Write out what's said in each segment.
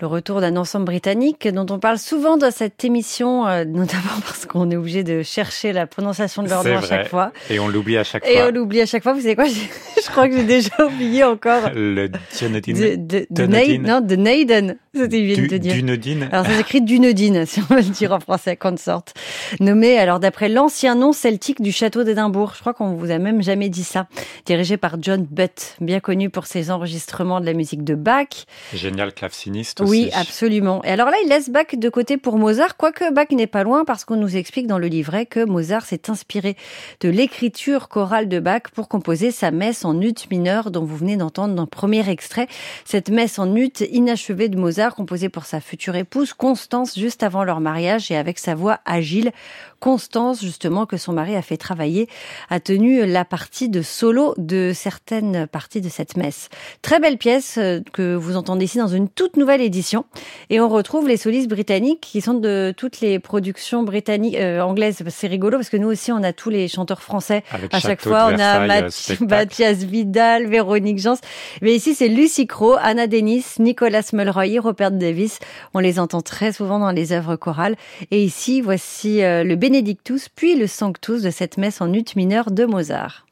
le retour d'un ensemble britannique dont on parle souvent dans cette émission, euh, notamment parce qu'on est obligé de chercher la prononciation de leur nom à chaque fois. Et on l'oublie à chaque Et fois. on l'oublie à chaque fois. Vous savez quoi Je crois que j'ai déjà oublié encore. Le Dunedin. De, non, de Naden. C'était bien Du- de dire. Dunedin. Alors ça s'écrit Dunedin, si on veut le dire en français, consort. Nommé alors d'après l'ancien nom celtique du château d'Édimbourg. Je crois qu'on vous a même jamais dit ça. Dirigé par John Butt, bien connu pour ses enregistrements de la musique de Bach. Génial claveciniste aussi. Oui, absolument. Et alors là, il laisse Bach de côté pour Mozart, quoique Bach n'est pas loin parce qu'on nous explique dans le livret que Mozart s'est inspiré de l'écriture chorale de Bach pour composer sa messe en ut mineur dont vous venez d'entendre dans le premier extrait. Cette messe en ut inachevée de Mozart composée pour sa future épouse Constance juste avant leur mariage et avec sa voix agile. Constance, justement, que son mari a fait travailler, a tenu la partie de solo de certaines parties de cette messe. Très belle pièce euh, que vous entendez ici dans une toute nouvelle édition. Et on retrouve les solistes britanniques qui sont de toutes les productions britanniques, euh, anglaises. C'est rigolo parce que nous aussi, on a tous les chanteurs français. Avec À chaque fois, on a euh, Vidal, Véronique Jans. Mais ici, c'est Lucy Crowe, Anna Dennis, Nicolas Mulroy, Robert Davis. On les entend très souvent dans les œuvres chorales. Et ici, voici euh, le Benedictus, puis le Sanctus de cette messe en ut mineur de Mozart.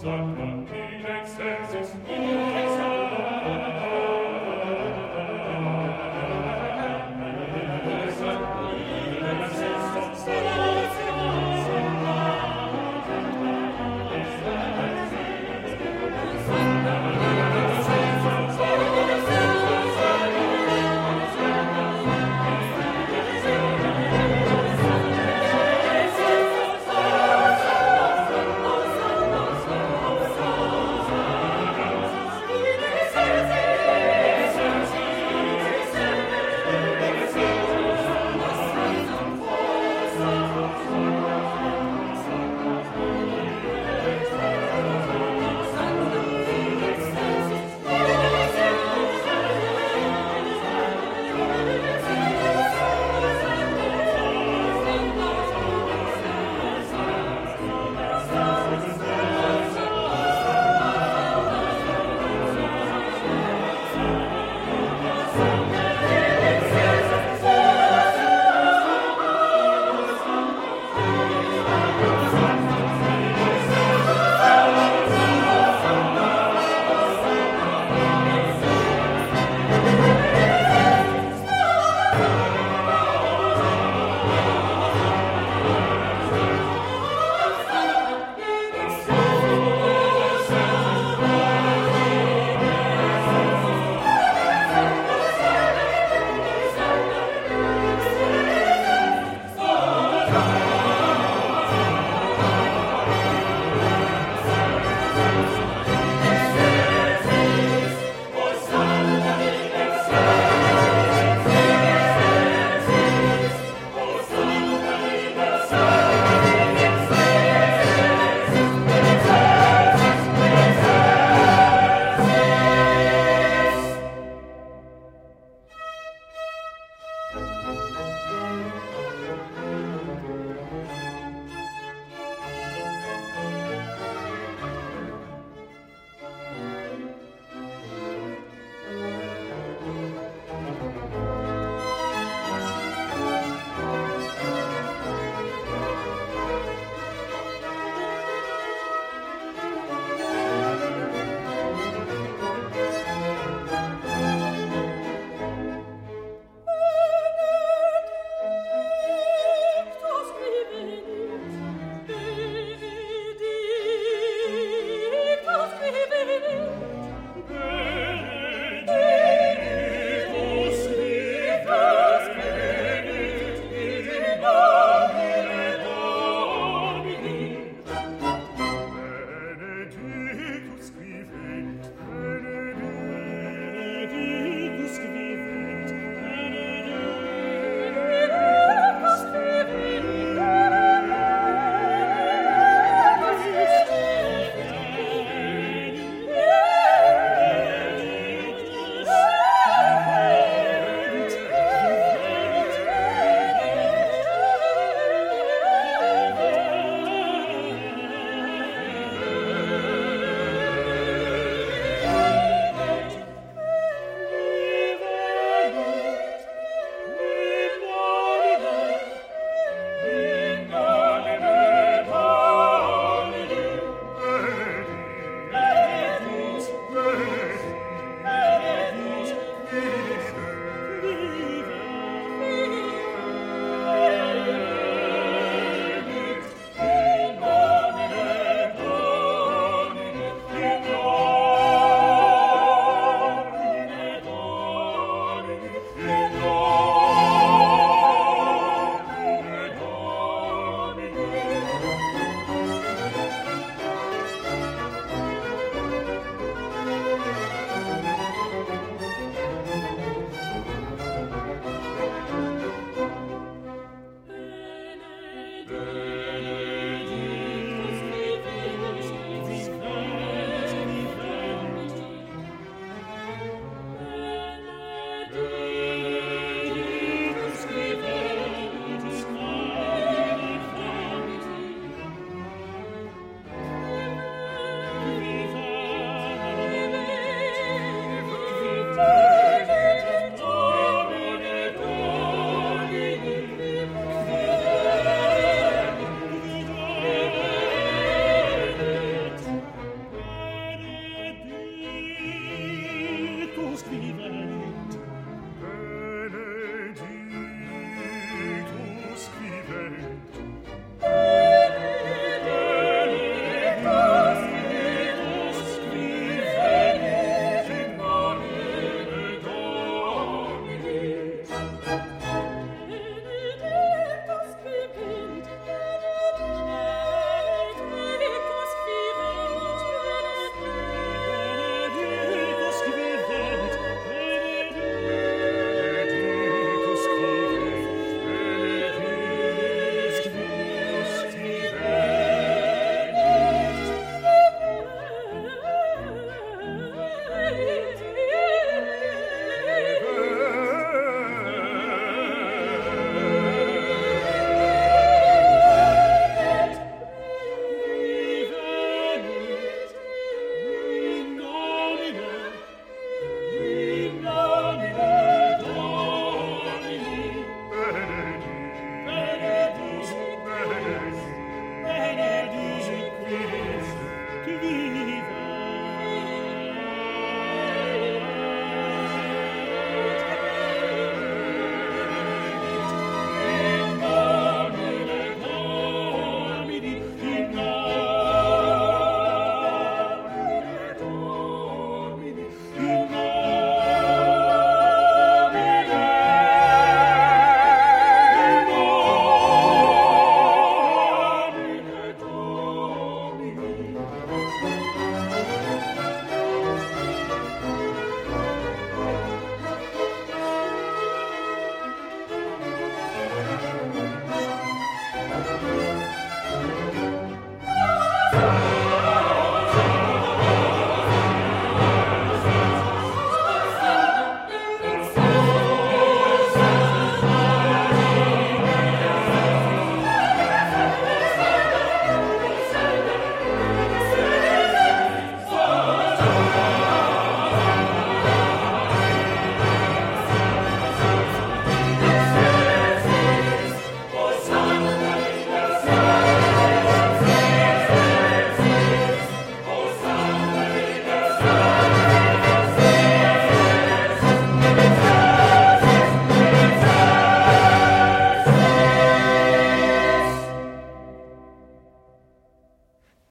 sondern in excelsis in excelsis.